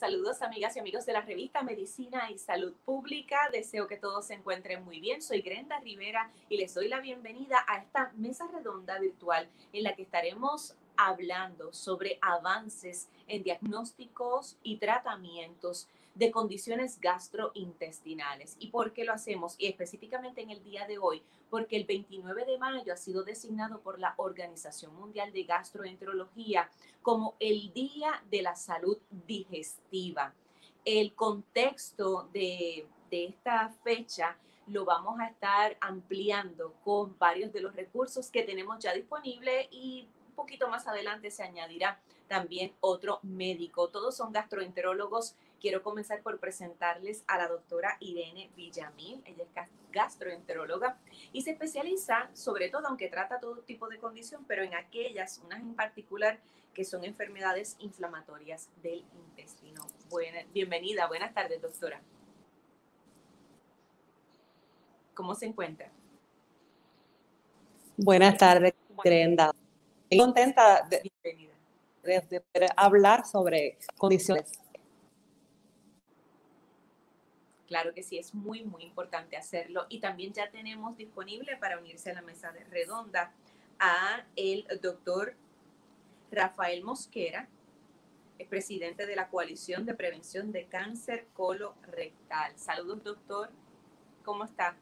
Saludos amigas y amigos de la revista Medicina y Salud Pública. Deseo que todos se encuentren muy bien. Soy Grenda Rivera y les doy la bienvenida a esta mesa redonda virtual en la que estaremos hablando sobre avances en diagnósticos y tratamientos de condiciones gastrointestinales. ¿Y por qué lo hacemos? Y específicamente en el día de hoy, porque el 29 de mayo ha sido designado por la Organización Mundial de Gastroenterología como el Día de la Salud Digestiva. El contexto de, de esta fecha lo vamos a estar ampliando con varios de los recursos que tenemos ya disponibles y un poquito más adelante se añadirá también otro médico. Todos son gastroenterólogos Quiero comenzar por presentarles a la doctora Irene Villamil. Ella es gastroenteróloga y se especializa, sobre todo, aunque trata todo tipo de condición, pero en aquellas, unas en particular, que son enfermedades inflamatorias del intestino. Buena, bienvenida, buenas tardes, doctora. ¿Cómo se encuentra? Buenas tardes, Brenda. Estoy contenta de, de, de hablar sobre condiciones Claro que sí, es muy, muy importante hacerlo. Y también ya tenemos disponible para unirse a la mesa redonda a el doctor Rafael Mosquera, es presidente de la Coalición de Prevención de Cáncer Colorectal. Saludos, doctor. ¿Cómo está?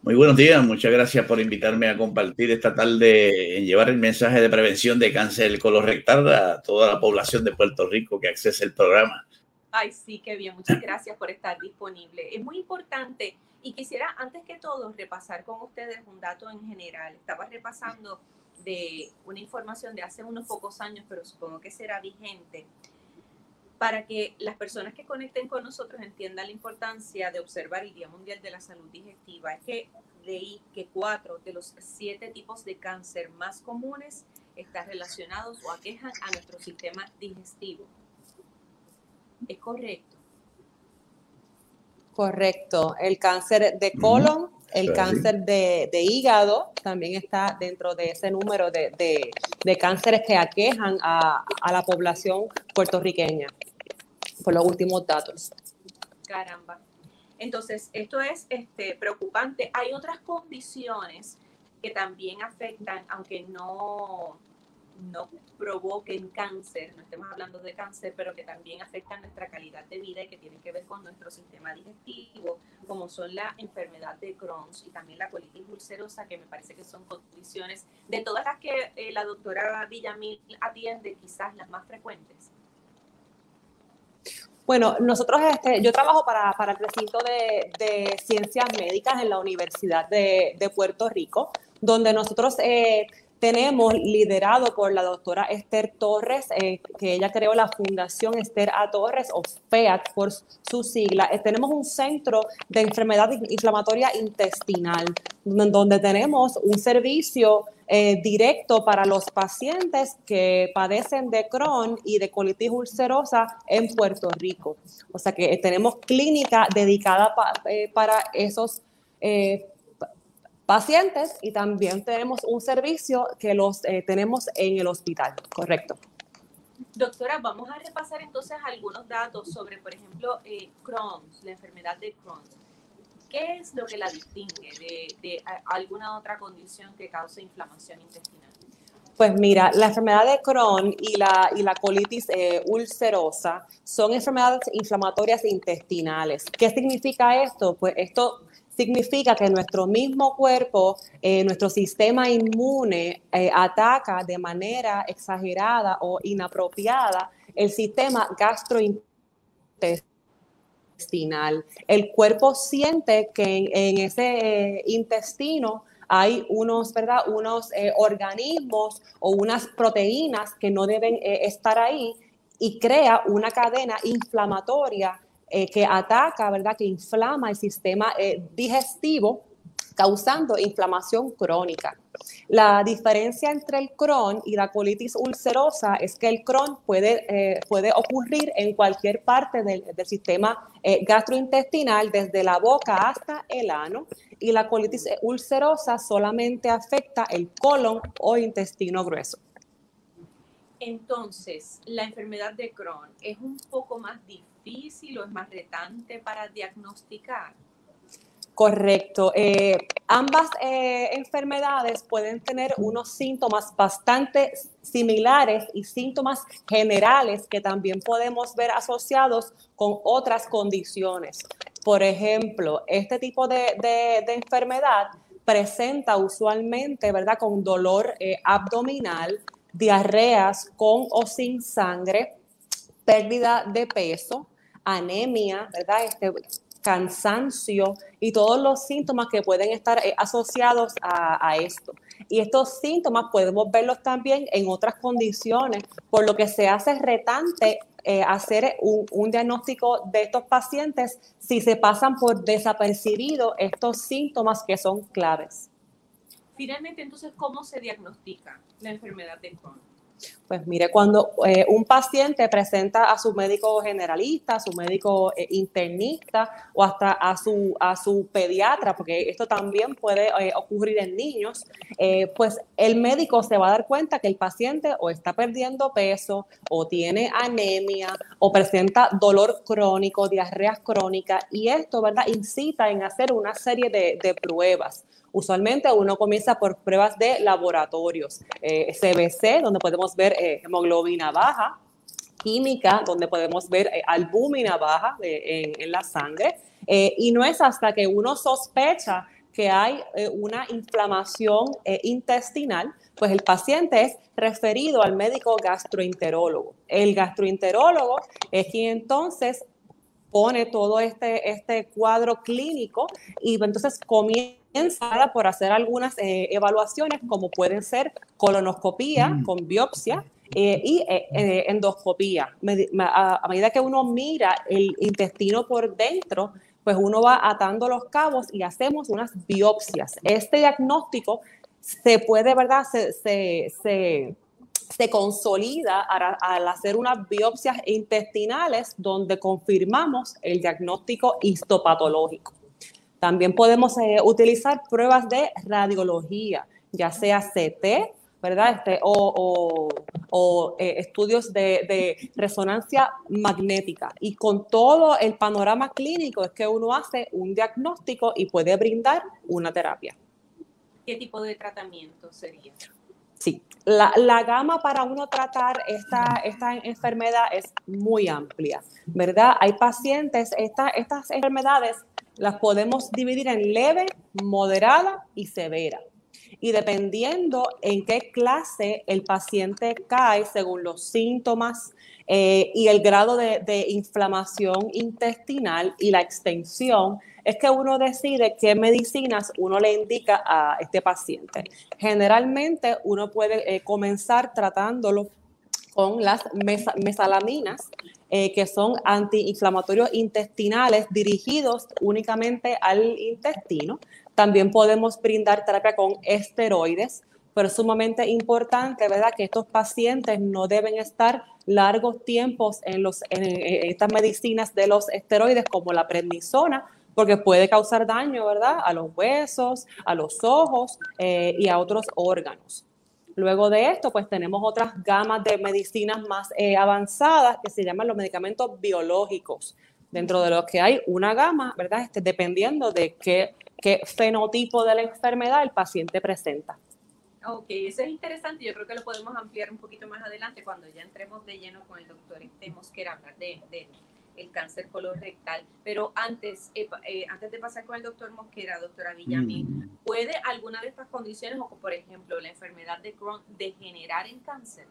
Muy buenos días, muchas gracias por invitarme a compartir esta tarde en llevar el mensaje de prevención de cáncer colorectal a toda la población de Puerto Rico que accese el programa. Ay, sí, qué bien. Muchas gracias por estar disponible. Es muy importante y quisiera, antes que todo, repasar con ustedes un dato en general. Estaba repasando de una información de hace unos pocos años, pero supongo que será vigente, para que las personas que conecten con nosotros entiendan la importancia de observar el Día Mundial de la Salud Digestiva. Es que leí que cuatro de los siete tipos de cáncer más comunes están relacionados o aquejan a nuestro sistema digestivo. ¿Es correcto? Correcto. El cáncer de colon, el cáncer de, hígado también está dentro de ese número de, cánceres que aquejan a, la población puertorriqueña, por los últimos datos. Caramba. Entonces, esto es este, preocupante. Hay otras condiciones que también afectan, aunque no, no provoquen cáncer, no estemos hablando de cáncer, pero que también afectan nuestra calidad de vida y que tienen que ver con nuestro sistema digestivo, como son la enfermedad de Crohn y también la colitis ulcerosa, que me parece que son condiciones de todas las que eh, la doctora Villamil atiende, quizás las más frecuentes. Bueno, nosotros, este, yo trabajo para, para el recinto de, de, ciencias médicas en la Universidad de, de Puerto Rico, donde nosotros eh, tenemos liderado por la doctora Esther Torres, eh, que ella creó la Fundación Esther A. Torres, o FEAT por su sigla. Eh, tenemos un centro de enfermedad inflamatoria intestinal, donde tenemos un servicio eh, directo para los pacientes que padecen de Crohn y de colitis ulcerosa en Puerto Rico. O sea que tenemos clínica dedicada para esos pacientes y también tenemos un servicio que los eh, tenemos en el hospital, correcto. Doctora, vamos a repasar entonces algunos datos sobre, por ejemplo, eh, Crohn's, la enfermedad de Crohn. ¿Qué es lo que la distingue de, de alguna otra condición que cause inflamación intestinal? Pues mira, la enfermedad de Crohn y la, y la colitis eh, ulcerosa son enfermedades inflamatorias intestinales. ¿Qué significa esto? Pues esto significa que nuestro mismo cuerpo, eh, nuestro sistema inmune eh, ataca de manera exagerada o inapropiada el sistema gastrointestinal. El cuerpo siente que en, ese intestino hay unos, ¿verdad? unos eh, organismos o unas proteínas que no deben eh, estar ahí y crea una cadena inflamatoria eh, que ataca, ¿verdad? que inflama el sistema digestivo causando inflamación crónica. La diferencia entre el Crohn y la colitis ulcerosa es que el Crohn puede, eh, puede ocurrir en cualquier parte del, sistema eh, gastrointestinal, desde la boca hasta el ano, y la colitis ulcerosa solamente afecta el colon o intestino grueso. Entonces, la enfermedad de Crohn es un poco más difícil o es más retante para diagnosticar. Correcto. Eh, ambas eh, enfermedades pueden tener unos síntomas bastante similares y síntomas generales que también podemos ver asociados con otras condiciones. Por ejemplo, este tipo de, enfermedad presenta usualmente, ¿verdad?, con dolor eh, abdominal, diarreas con o sin sangre, pérdida de peso, anemia, ¿verdad? Este, cansancio y todos los síntomas que pueden estar eh, asociados a, esto. Y estos síntomas podemos verlos también en otras condiciones, por lo que se hace retante eh, hacer un, diagnóstico de estos pacientes si se pasan por desapercibido estos síntomas que son claves. Finalmente, entonces, ¿cómo se diagnostica la enfermedad de Crohn? Pues mire, cuando eh, un paciente presenta a su médico generalista, a su médico eh, internista o hasta a su, a su pediatra, porque esto también puede eh, ocurrir en niños, pues el médico se va a dar cuenta que el paciente o está perdiendo peso o tiene anemia o presenta dolor crónico, diarrea crónica y esto, ¿verdad?, incita en hacer una serie de, de pruebas. Usualmente uno comienza por pruebas de laboratorios, CBC, eh, donde podemos ver eh, hemoglobina baja, química, donde podemos ver eh, albúmina baja en, la sangre, y no es hasta que uno sospecha que hay una inflamación intestinal, pues el paciente es referido al médico gastroenterólogo. El gastroenterólogo es quien entonces pone todo este, este cuadro clínico y entonces comienza por hacer algunas eh, evaluaciones como pueden ser colonoscopía mm. con biopsia eh, y eh, endoscopía. A, medida que uno mira el intestino por dentro, pues uno va atando los cabos y hacemos unas biopsias. Este diagnóstico se puede, ¿verdad? Se, se, se, consolida al, hacer unas biopsias intestinales donde confirmamos el diagnóstico histopatológico. También podemos eh, utilizar pruebas de radiología, ya sea CT, ¿verdad? Este, o, eh, estudios de, resonancia magnética. Y con todo el panorama clínico es que uno hace un diagnóstico y puede brindar una terapia. ¿Qué tipo de tratamiento sería? Sí, la, gama para uno tratar esta, esta enfermedad es muy amplia, ¿verdad? Hay pacientes, estas enfermedades las podemos dividir en leve, moderada y severa. Y dependiendo en qué clase el paciente cae, según los síntomas eh, y el grado de, inflamación intestinal y la extensión, es que uno decide qué medicinas uno le indica a este paciente. Generalmente uno puede eh, comenzar tratándolo con las mesalaminas, eh, que son antiinflamatorios intestinales dirigidos únicamente al intestino. También podemos brindar terapia con esteroides, pero es sumamente importante, ¿verdad?, que estos pacientes no deben estar largos tiempos en, los, en, estas medicinas de los esteroides como la prednisona, porque puede causar daño, ¿verdad?, a los huesos, a los ojos eh, y a otros órganos. Luego de esto, pues tenemos otras gamas de medicinas más eh, avanzadas que se llaman los medicamentos biológicos, dentro de los que hay una gama, ¿verdad? Este, dependiendo de qué, qué fenotipo de la enfermedad el paciente presenta. Ok, eso es interesante. Yo creo que lo podemos ampliar un poquito más adelante cuando ya entremos de lleno con el doctor este Mosquera hablar de, de el cáncer colorectal. Pero antes, eh, eh, antes de pasar con el doctor Mosquera, doctora Villamil, mm. ¿puede alguna de estas condiciones, o por ejemplo la enfermedad de Crohn, degenerar en cáncer?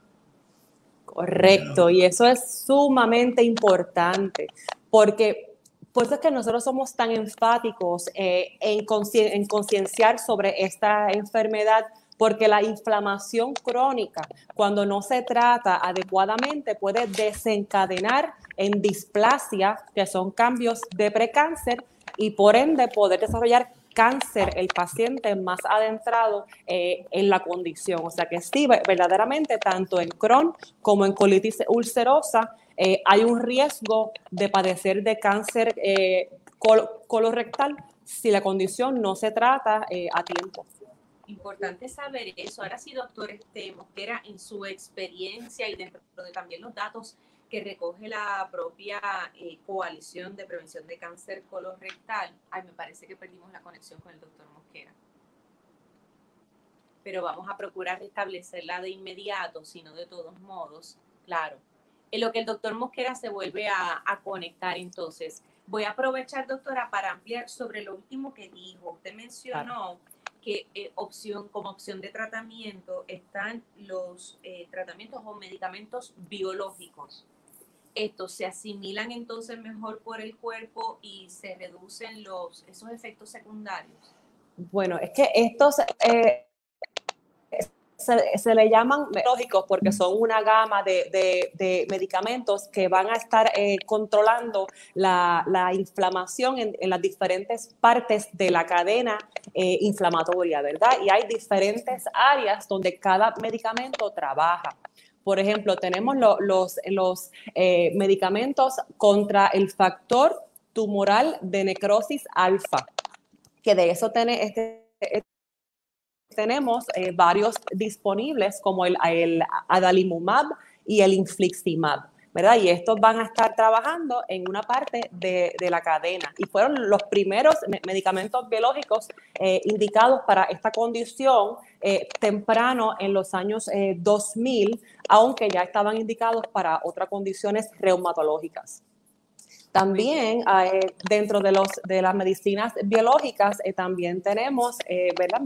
Correcto, y eso es sumamente importante, porque por eso es que nosotros somos tan enfáticos eh, en concienciar sobre esta enfermedad, porque la inflamación crónica, cuando no se trata adecuadamente, puede desencadenar en displasia, que son cambios de precáncer, y por ende poder desarrollar cáncer el paciente más adentrado eh, en la condición. O sea que sí, verdaderamente, tanto en Crohn como en colitis ulcerosa, eh, hay un riesgo de padecer de cáncer eh, colorectal si la condición no se trata a tiempo. Importante saber eso. Ahora sí, doctor este, Mosquera, en su experiencia y dentro de también los datos que recoge la propia eh, coalición de prevención de cáncer colorectal. Ay, me parece que perdimos la conexión con el doctor Mosquera. Pero vamos a procurar restablecerla de inmediato, sino de todos modos, claro. En lo que el doctor Mosquera se vuelve a, a conectar, entonces, voy a aprovechar, doctora, para ampliar sobre lo último que dijo. Usted mencionó que eh, opción, como opción de tratamiento están los eh, tratamientos o medicamentos biológicos. Estos se asimilan entonces mejor por el cuerpo y se reducen los, esos efectos secundarios. Bueno, es que estos eh, se, le llaman lógicos porque son una gama de, medicamentos que van a estar eh, controlando la, inflamación en, las diferentes partes de la cadena eh, inflamatoria, ¿verdad? Y hay diferentes áreas donde cada medicamento trabaja. Por ejemplo, tenemos los, eh, medicamentos contra el factor tumoral de necrosis alfa, que de eso tiene este, tenemos eh, varios disponibles como el, el, adalimumab y el infliximab. ¿Verdad? Y estos van a estar trabajando en una parte de, de la cadena. Y fueron los primeros medicamentos biológicos eh, indicados para esta condición eh, temprano en los años 2000, aunque ya estaban indicados para otras condiciones reumatológicas. También eh, dentro de, los, de las medicinas biológicas eh, también tenemos eh, ¿verdad?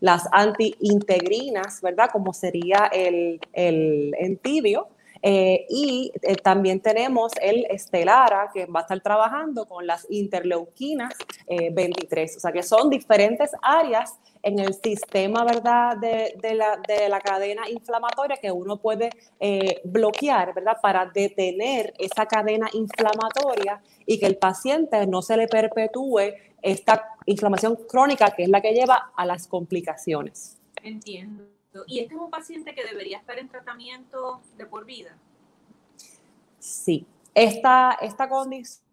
las antiintegrinas, ¿verdad? Como sería el, el entibio, eh, y eh, también tenemos el Estelara, que va a estar trabajando con las interleuquinas 23. Eh, o sea que son diferentes áreas en el sistema ¿verdad? De, de, la, de la cadena inflamatoria que uno puede bloquear ¿verdad? para detener esa cadena inflamatoria y que el paciente no se le perpetúe esta inflamación crónica que es la que lleva a las complicaciones. Entiendo. ¿Y este es un paciente que debería estar en tratamiento de por vida? Sí. Esta, esta condición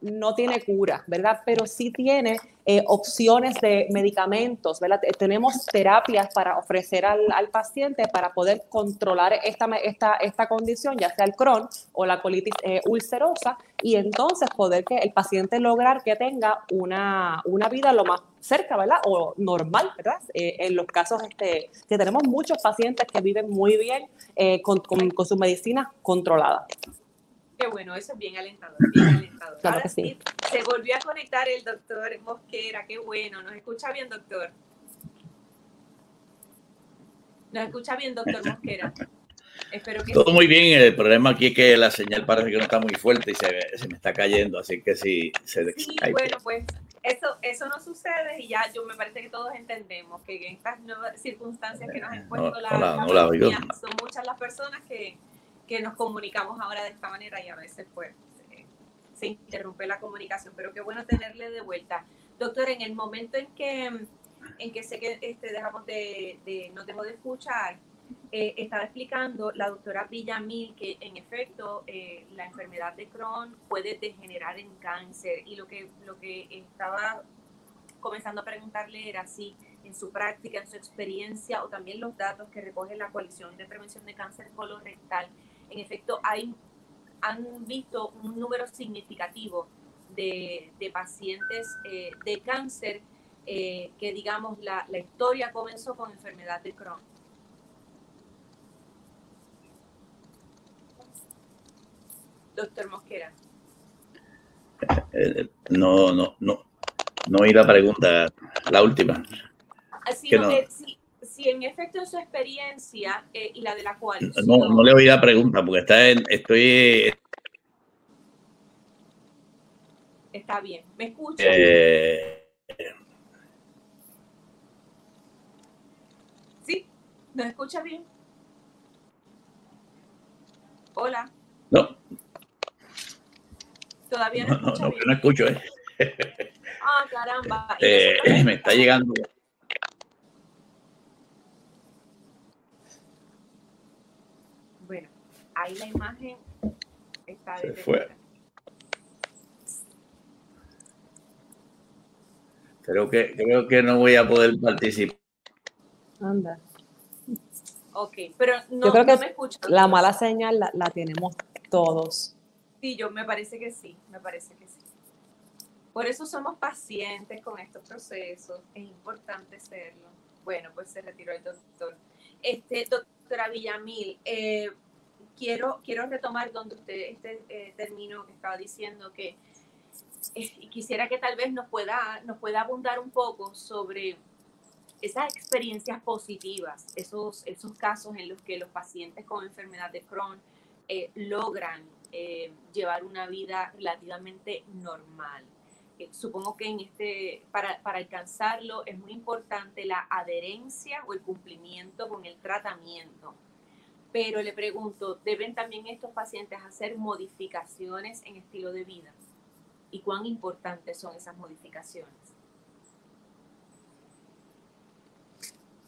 no tiene cura, ¿verdad? Pero sí tiene eh, opciones de medicamentos, ¿verdad? Tenemos terapias para ofrecer al, paciente para poder controlar esta, esta, esta condición, ya sea el Crohn o la colitis eh, ulcerosa, y entonces poder que el paciente lograr que tenga una, una vida lo más cerca, ¿verdad? O normal, ¿verdad? Eh, en los casos este, que tenemos muchos pacientes que viven muy bien con, con, con su medicina controlada. Qué bueno, eso es bien alentador, bien alentador. Ahora sí. Se volvió a conectar el doctor Mosquera, qué bueno. ¿Nos escucha bien, doctor? ¿Nos escucha bien, doctor Mosquera? Espero que Todo muy bien. El problema aquí es que la señal parece que no está muy fuerte y se, se me está cayendo, así que sí se Sí, bueno, pues eso, eso no sucede y ya yo me parece que todos entendemos que en estas nuevas circunstancias que nos han puesto la, son muchas las personas que que nos comunicamos ahora de esta manera y a veces pues se, interrumpe la comunicación, pero qué bueno tenerle de vuelta. Doctor, en el momento en que, en que sé que este, dejamos de, de, dejó de escuchar, eh, estaba explicando la doctora Villamil que en efecto eh, la enfermedad de Crohn puede degenerar en cáncer y lo que, lo que estaba comenzando a preguntarle era si en su práctica, en su experiencia o también los datos que recoge la coalición de prevención de cáncer colorectal, en efecto hay, han visto un número significativo de, pacientes eh, de cáncer eh, que digamos la, la historia comenzó con enfermedad de Crohn. Doctor Mosquera. Eh, no, no, no, no oí la pregunta, la última. Así no, eh, si, si, en efecto en su experiencia eh, y la de la cual... No, no le oí la pregunta porque está en, estoy... Está bien, ¿me escucha? Eh, ¿Sí? ¿Nos escucha bien? Hola. No. Todavía no, no, escucha no, bien. no escucho, ¿eh? Ah, caramba. ¿Y Eh, me está llegando. Bueno, ahí la imagen está Se fue. Creo que, creo que no voy a poder participar. Anda. Ok, pero no, Yo creo que no me escucha. La mala señal la, la tenemos todos. Sí, yo me parece que sí, me parece que sí. Por eso somos pacientes con estos procesos, es importante serlo. Bueno, pues se retiró el doctor. Este, doctora Villamil, eh, quiero, quiero retomar donde usted este, eh, que estaba diciendo que eh, quisiera que tal vez nos pueda, nos pueda abundar un poco sobre esas experiencias positivas, esos, esos casos en los que los pacientes con enfermedad de Crohn eh, logran eh, llevar una vida relativamente normal. Supongo que en este, para, para alcanzarlo es muy importante la adherencia o el cumplimiento con el tratamiento. Pero le pregunto, ¿deben también estos pacientes hacer modificaciones en estilo de vida? ¿Y cuán importantes son esas modificaciones?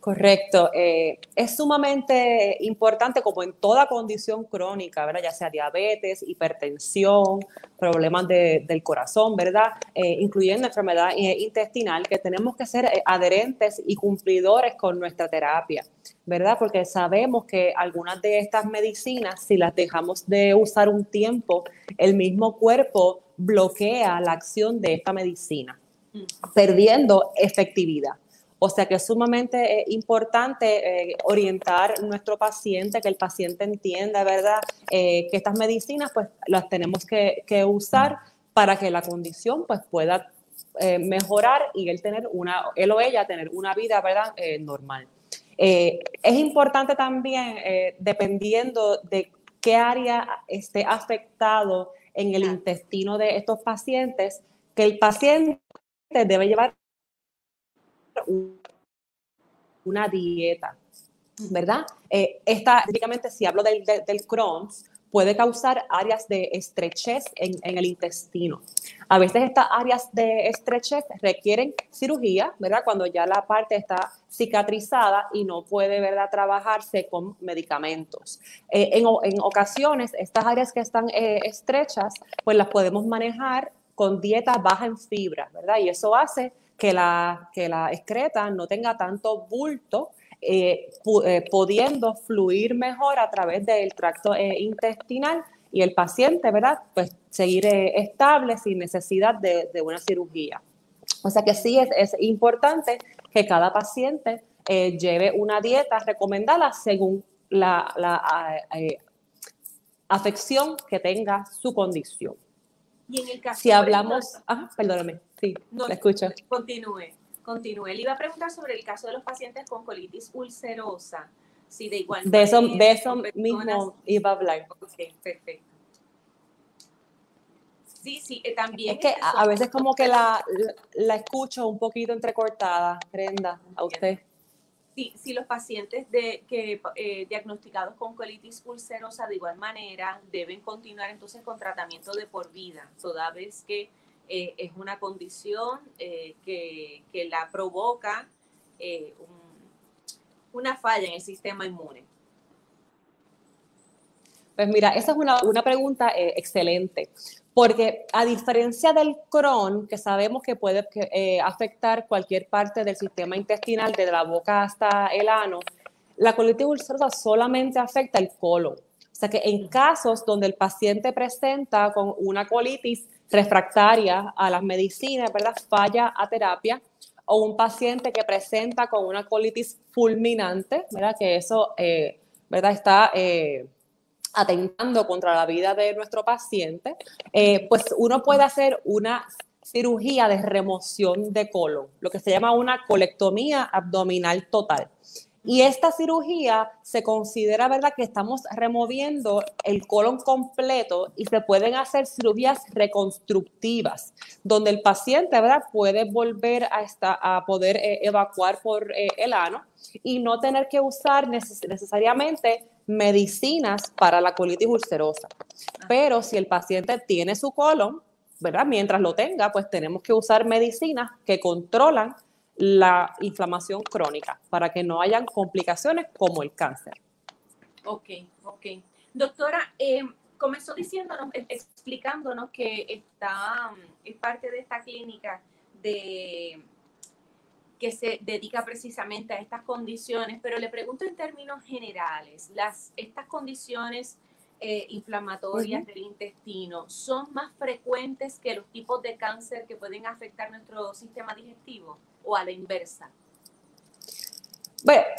Correcto. Eh, es sumamente importante, como en toda condición crónica, ¿verdad? Ya sea diabetes, hipertensión, problemas de- del corazón, ¿verdad? Eh, incluyendo enfermedad eh, intestinal, que tenemos que ser adherentes y cumplidores con nuestra terapia, ¿verdad? Porque sabemos que algunas de estas medicinas, si las dejamos de usar un tiempo, el mismo cuerpo bloquea la acción de esta medicina, Mm. perdiendo efectividad. O sea que es sumamente eh, importante eh, orientar nuestro paciente, que el paciente entienda, ¿verdad? Eh, que estas medicinas pues las tenemos que, que usar para que la condición pues pueda eh, mejorar y él tener una, él o ella tener una vida, ¿verdad? Normal. Es importante también, dependiendo de qué área esté afectado en el intestino de estos pacientes, que el paciente debe llevar una dieta, ¿verdad? Eh, esta, típicamente, si hablo del, del, del Crohn's, puede causar áreas de estrechez en, en, el intestino. A veces estas áreas de estrechez requieren cirugía, ¿verdad? Cuando ya la parte está cicatrizada y no puede, ¿verdad?, trabajarse con medicamentos. Eh, en, en, ocasiones, estas áreas que están eh, estrechas, pues las podemos manejar con dieta baja en fibra, ¿verdad? Y eso hace que la, que la excreta no tenga tanto bulto, eh, pu eh, pudiendo fluir mejor a través del tracto eh, intestinal y el paciente, ¿verdad? Pues seguir eh, estable sin necesidad de, de, una cirugía. O sea que sí es, es importante que cada paciente eh, lleve una dieta recomendada según la, la eh, afección que tenga su condición. Y en el caso si hablamos, ah, perdóname, sí, no, la escucho. Continúe, continúe. Le iba a preguntar sobre el caso de los pacientes con colitis ulcerosa. Si de igual de eso, manera, de eso mismo iba a hablar. Ok, perfecto. Sí, sí, eh, también. Es que a, a, veces como que la, la, la, escucho un poquito entrecortada, Brenda, a usted. Sí, si los pacientes de, que, eh, diagnosticados con colitis ulcerosa de igual manera deben continuar entonces con tratamiento de por vida, toda vez que eh, es una condición eh, que, que, la provoca eh, un, una falla en el sistema inmune. Pues mira, esa es una, una pregunta eh, excelente, porque a diferencia del Crohn, que sabemos que puede afectar cualquier parte del sistema intestinal, desde la boca hasta el ano, la colitis ulcerosa solamente afecta el colon. O sea que en casos donde el paciente presenta con una colitis refractaria a las medicinas, ¿verdad? Falla a terapia, o un paciente que presenta con una colitis fulminante, ¿verdad? Que eso, eh, ¿verdad? Está eh, atentando contra la vida de nuestro paciente, eh, pues uno puede hacer una cirugía de remoción de colon, lo que se llama una colectomía abdominal total. Y esta cirugía se considera, ¿verdad?, que estamos removiendo el colon completo y se pueden hacer cirugías reconstructivas, donde el paciente, ¿verdad?, puede volver a, esta, a poder eh, evacuar por eh, el ano y no tener que usar necesariamente medicinas para la colitis ulcerosa. Pero si el paciente tiene su colon, ¿verdad? Mientras lo tenga, pues tenemos que usar medicinas que controlan la inflamación crónica para que no hayan complicaciones como el cáncer. Ok, ok. Doctora, eh, comenzó diciéndonos, eh, explicándonos que está, es parte de esta clínica de que se dedica precisamente a estas condiciones, pero le pregunto en términos generales, las, estas condiciones eh, inflamatorias del intestino son más frecuentes que los tipos de cáncer que pueden afectar nuestro sistema digestivo o a la inversa?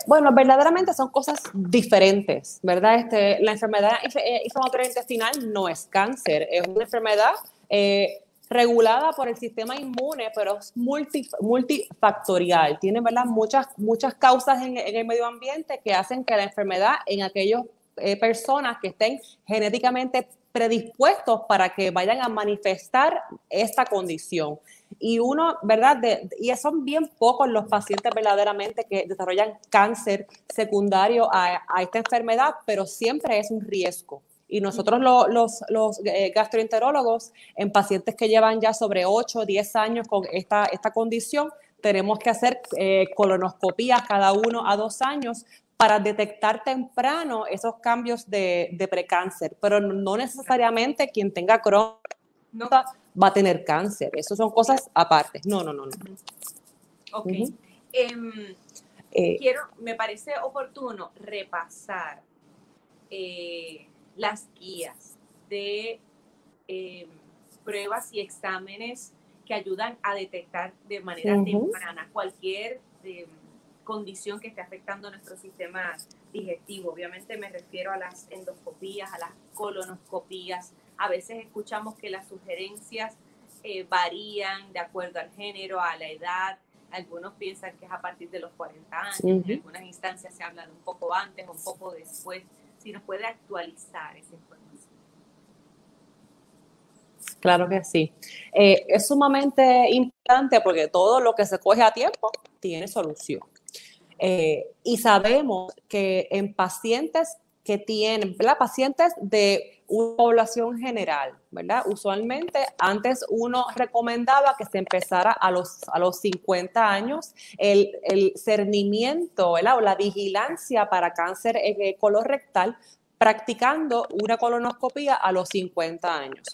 Bueno, verdaderamente son cosas diferentes, ¿verdad? Este, la enfermedad eh, inflamatoria intestinal no es cáncer, es una enfermedad eh, regulada por el sistema inmune, pero es multifactorial. Tiene, ¿verdad? Muchas, muchas causas en, en, el medio ambiente que hacen que la enfermedad en aquellos eh, personas que estén genéticamente predispuestos para que vayan a manifestar esta condición. Y uno, ¿verdad? y son bien pocos los pacientes verdaderamente que desarrollan cáncer secundario a, esta enfermedad, pero siempre es un riesgo. Y nosotros los, los eh, gastroenterólogos en pacientes que llevan ya sobre 8 o 10 años con esta, esta condición, tenemos que hacer eh, colonoscopías cada uno a dos años para detectar temprano esos cambios de, de precáncer, pero no necesariamente quien tenga Crohn va a tener cáncer. Eso son cosas aparte. No, no, no, no. Ok. Em, eh, quiero, me parece oportuno repasar eh, las guías de em, pruebas y exámenes que ayudan a detectar de manera temprana cualquier em, condición que esté afectando nuestro sistema digestivo. Obviamente me refiero a las endoscopías, a las colonoscopías. A veces escuchamos que las sugerencias eh, varían de acuerdo al género, a la edad. Algunos piensan que es a partir de los 40 años, en algunas instancias se habla de un poco antes, un poco después. Si nos puede actualizar esa información. Claro que sí. Eh, es sumamente importante porque todo lo que se coge a tiempo tiene solución. Eh, y sabemos que en pacientes que tienen, ¿verdad? Pacientes de una población general, ¿verdad? Usualmente antes uno recomendaba que se empezara a los, a los 50 años el, el cernimiento, ¿verdad? La vigilancia para cáncer colorectal practicando una colonoscopia a los 50 años.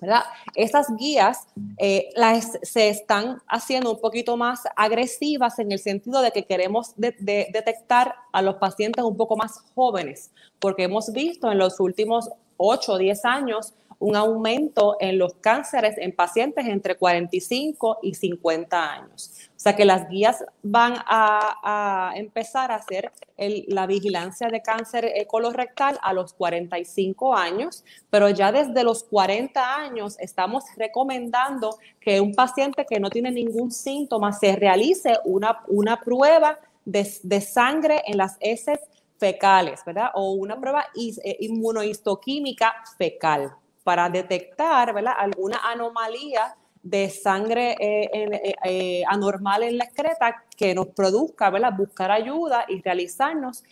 ¿Verdad? Esas guías eh, las, se están haciendo un poquito más agresivas en el sentido de que queremos detectar a los pacientes un poco más jóvenes, porque hemos visto en los últimos 8 o 10 años un aumento en los cánceres en pacientes entre 45 y 50 años. O sea que las guías van a, empezar a hacer la vigilancia de cáncer colorectal a los 45 años, pero ya desde los 40 años estamos recomendando que un paciente que no tiene ningún síntoma se realice una, una prueba de, de sangre en las heces fecales, ¿verdad? O una prueba eh, inmunohistoquímica fecal para detectar ¿verdad? alguna anomalía de sangre eh, eh, eh, anormal en la excreta que nos produzca ¿verdad? buscar ayuda y realizarnos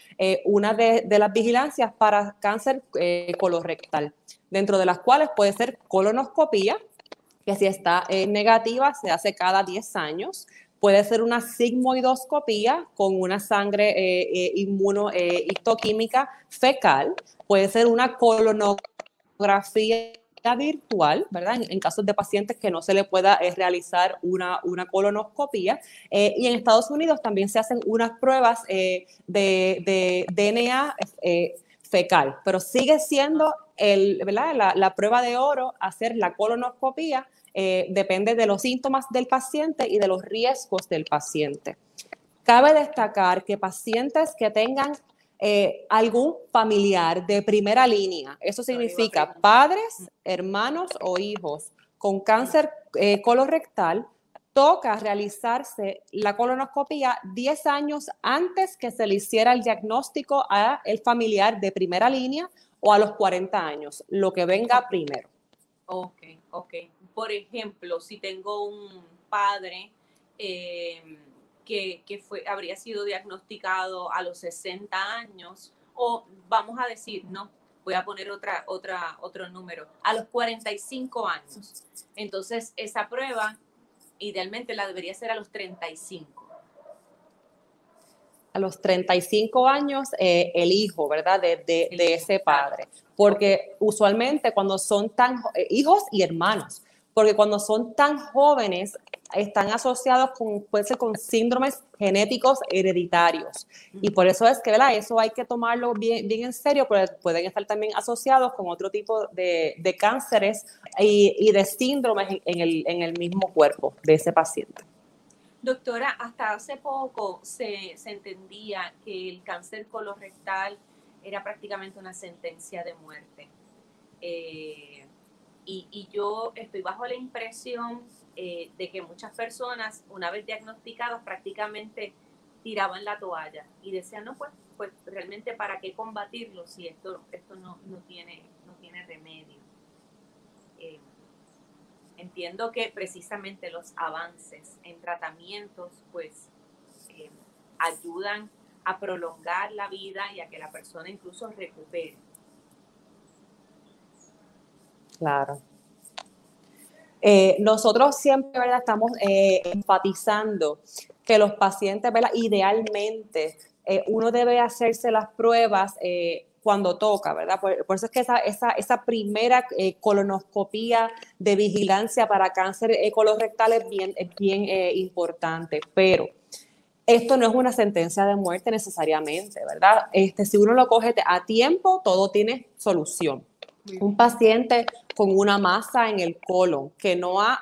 una de, las vigilancias para cáncer colorectal, dentro de las cuales puede ser colonoscopía, que si está negativa se hace cada 10 años, puede ser una sigmoidoscopía con una sangre inmunohistoquímica fecal, puede ser una virtual, ¿verdad? En, casos de pacientes que no se le pueda eh, realizar una, una colonoscopia. Eh, y en Estados Unidos también se hacen unas pruebas eh, de, de, DNA fecal, pero sigue siendo el, ¿verdad? La, prueba de oro, hacer la colonoscopía, depende de los síntomas del paciente y de los riesgos del paciente. Cabe destacar que pacientes que tengan eh, algún familiar de primera línea, eso significa padres, hermanos o hijos con cáncer eh, colorectal, toca realizarse la colonoscopia 10 años antes que se le hiciera el diagnóstico a el familiar de primera línea o a los 40 años, lo que venga primero. Ok, ok. Por ejemplo, si tengo un padre eh, que, que, fue, habría sido diagnosticado a los 60 años, o vamos a decir, no, voy a poner otra, otra, otro número, a los 45 años. Entonces, esa prueba idealmente la debería ser a los 35. A los 35 años, eh, el hijo, ¿verdad? De, de, ese padre. Porque usualmente cuando son tan eh, hijos y hermanos, porque cuando son tan jóvenes están asociados con, puede ser con síndromes genéticos hereditarios. Y por eso es que, ¿verdad? Eso hay que tomarlo bien, bien en serio, porque pueden estar también asociados con otro tipo de, de cánceres y, y, de síndromes en el, en el mismo cuerpo de ese paciente. Doctora, hasta hace poco se, se entendía que el cáncer colorectal era prácticamente una sentencia de muerte. Eh, y, y, yo estoy bajo la impresión eh, de que muchas personas, una vez diagnosticadas, prácticamente tiraban la toalla y decían, no, pues, pues realmente para qué combatirlo si esto, esto no, no, tiene, no tiene remedio. Eh, entiendo que precisamente los avances en tratamientos, pues, eh, ayudan a prolongar la vida y a que la persona incluso recupere. Claro. Eh, nosotros siempre ¿verdad? estamos eh, enfatizando que los pacientes, ¿verdad? idealmente, eh, uno debe hacerse las pruebas cuando toca, ¿verdad? Por, eso es que esa, esa, esa primera colonoscopía de vigilancia para cáncer colorectal es bien, es bien importante, pero esto no es una sentencia de muerte necesariamente, ¿verdad? Este, si uno lo coge a tiempo, todo tiene solución. Un paciente con una masa en el colon que no ha,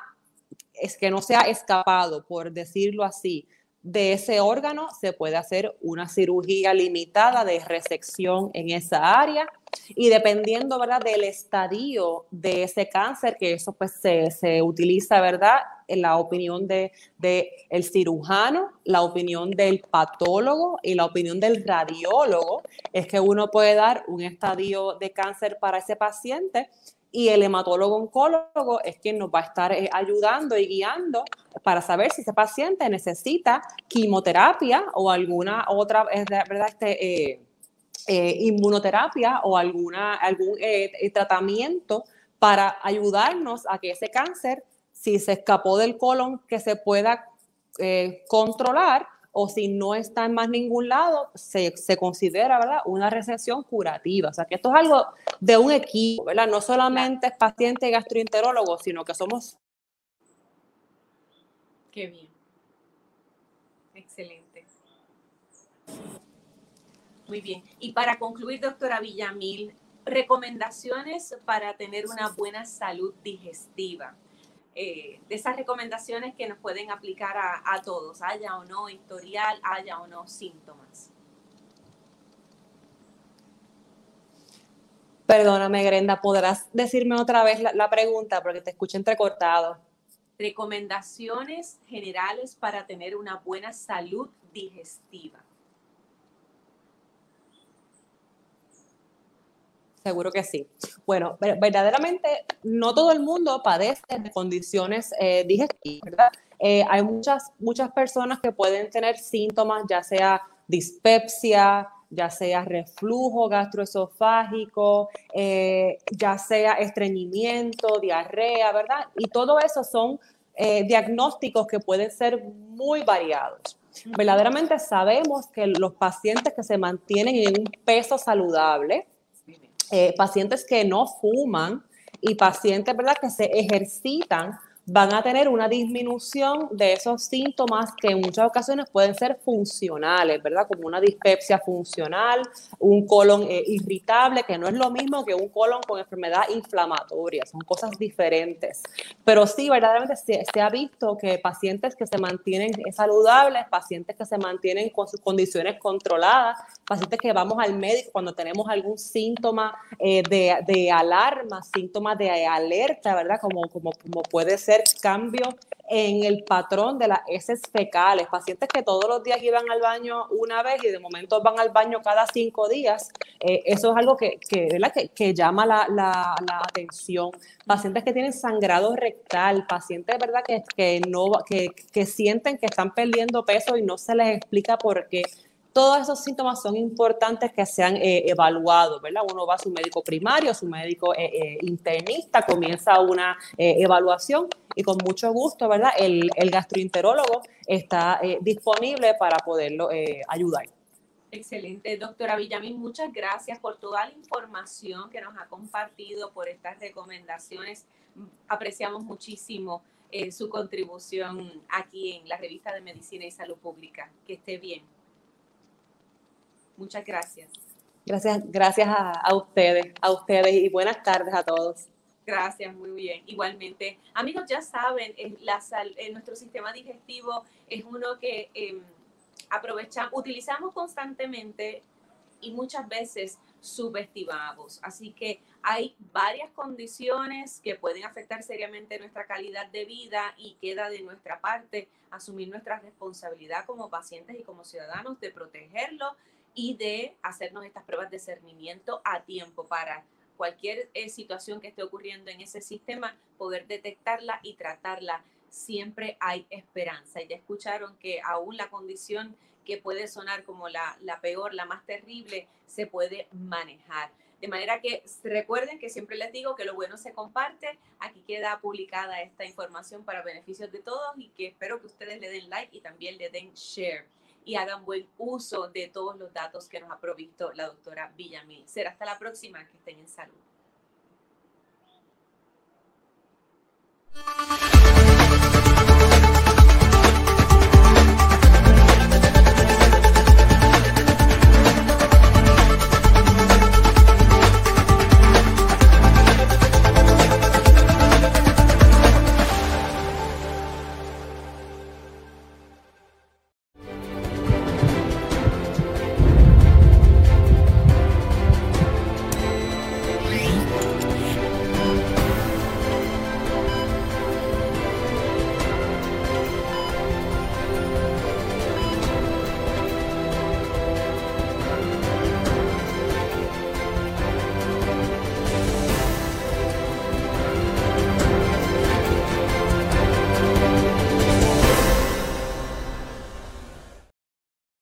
es que no se ha escapado, por decirlo así, de ese órgano, se puede hacer una cirugía limitada de resección en esa área y dependiendo, ¿verdad?, del estadio de ese cáncer, que eso pues se, se utiliza, ¿verdad?, en la opinión de, de, el cirujano, la opinión del patólogo y la opinión del radiólogo, es que uno puede dar un estadio de cáncer para ese paciente y el hematólogo oncólogo es quien nos va a estar eh, ayudando y guiando para saber si ese paciente necesita quimioterapia o alguna otra, ¿verdad? Este, eh, eh, inmunoterapia o alguna, algún tratamiento para ayudarnos a que ese cáncer, si se escapó del colon, que se pueda controlar o si no está en más ningún lado, se, se, considera, ¿verdad? Una recesión curativa. O sea, que esto es algo de un equipo, ¿verdad? No solamente es paciente gastroenterólogo, sino que somos... Qué bien. Excelente. Muy bien. Y para concluir, doctora Villamil, recomendaciones para tener una buena salud digestiva. Eh, de esas recomendaciones que nos pueden aplicar a, todos, haya o no historial, haya o no síntomas. Perdóname, Grenda, ¿podrás decirme otra vez la, pregunta porque te escucho entrecortado? Recomendaciones generales para tener una buena salud digestiva. Seguro que sí. Bueno, verdaderamente no todo el mundo padece de condiciones eh, digestivas, ¿verdad? Eh, hay muchas, muchas personas que pueden tener síntomas, ya sea dispepsia, ya sea reflujo gastroesofágico, eh, ya sea estreñimiento, diarrea, ¿verdad? Y todo eso son diagnósticos que pueden ser muy variados. Verdaderamente sabemos que los pacientes que se mantienen en un peso saludable, eh, pacientes que no fuman y pacientes ¿verdad? que se ejercitan van a tener una disminución de esos síntomas que en muchas ocasiones pueden ser funcionales, ¿verdad? Como una dispepsia funcional, un colon eh, irritable, que no es lo mismo que un colon con enfermedad inflamatoria, son cosas diferentes. Pero sí, verdaderamente se, se ha visto que pacientes que se mantienen saludables, pacientes que se mantienen con sus condiciones controladas, pacientes que vamos al médico cuando tenemos algún síntoma eh, de, de, alarma, síntomas de alerta, ¿verdad? Como, como, como puede ser cambio en el patrón de las heces fecales, pacientes que todos los días iban al baño una vez y de momento van al baño cada cinco días, eh, eso es algo que, que, que, que llama la, la, la, atención. Pacientes que tienen sangrado rectal, pacientes ¿verdad? Que, no, que, que sienten que están perdiendo peso y no se les explica por qué todos esos síntomas son importantes que sean eh, evaluados, ¿verdad? Uno va a su médico primario, su médico eh, eh, internista, comienza una evaluación y con mucho gusto, ¿verdad? El, gastroenterólogo está disponible para poderlo ayudar. Excelente, doctora Villamín, muchas gracias por toda la información que nos ha compartido, por estas recomendaciones. Apreciamos muchísimo su contribución aquí en la revista de Medicina y Salud Pública. Que esté bien. Muchas gracias. Gracias, gracias a, ustedes, a ustedes y buenas tardes a todos. Gracias, muy bien. Igualmente, amigos, ya saben, la nuestro sistema digestivo es uno que eh, aprovechamos, utilizamos constantemente y muchas veces subestimamos. Así que hay varias condiciones que pueden afectar seriamente nuestra calidad de vida y queda de nuestra parte asumir nuestra responsabilidad como pacientes y como ciudadanos de protegerlo y de hacernos estas pruebas de cernimiento a tiempo para cualquier eh, situación que esté ocurriendo en ese sistema, poder detectarla y tratarla. Siempre hay esperanza. Y ya escucharon que aún la condición que puede sonar como la, la peor, la más terrible, se puede manejar. De manera que recuerden que siempre les digo que lo bueno se comparte. Aquí queda publicada esta información para beneficios de todos y que espero que ustedes le den like y también le den share y hagan buen uso de todos los datos que nos ha provisto la doctora Villamil. Será hasta la próxima, que estén en salud.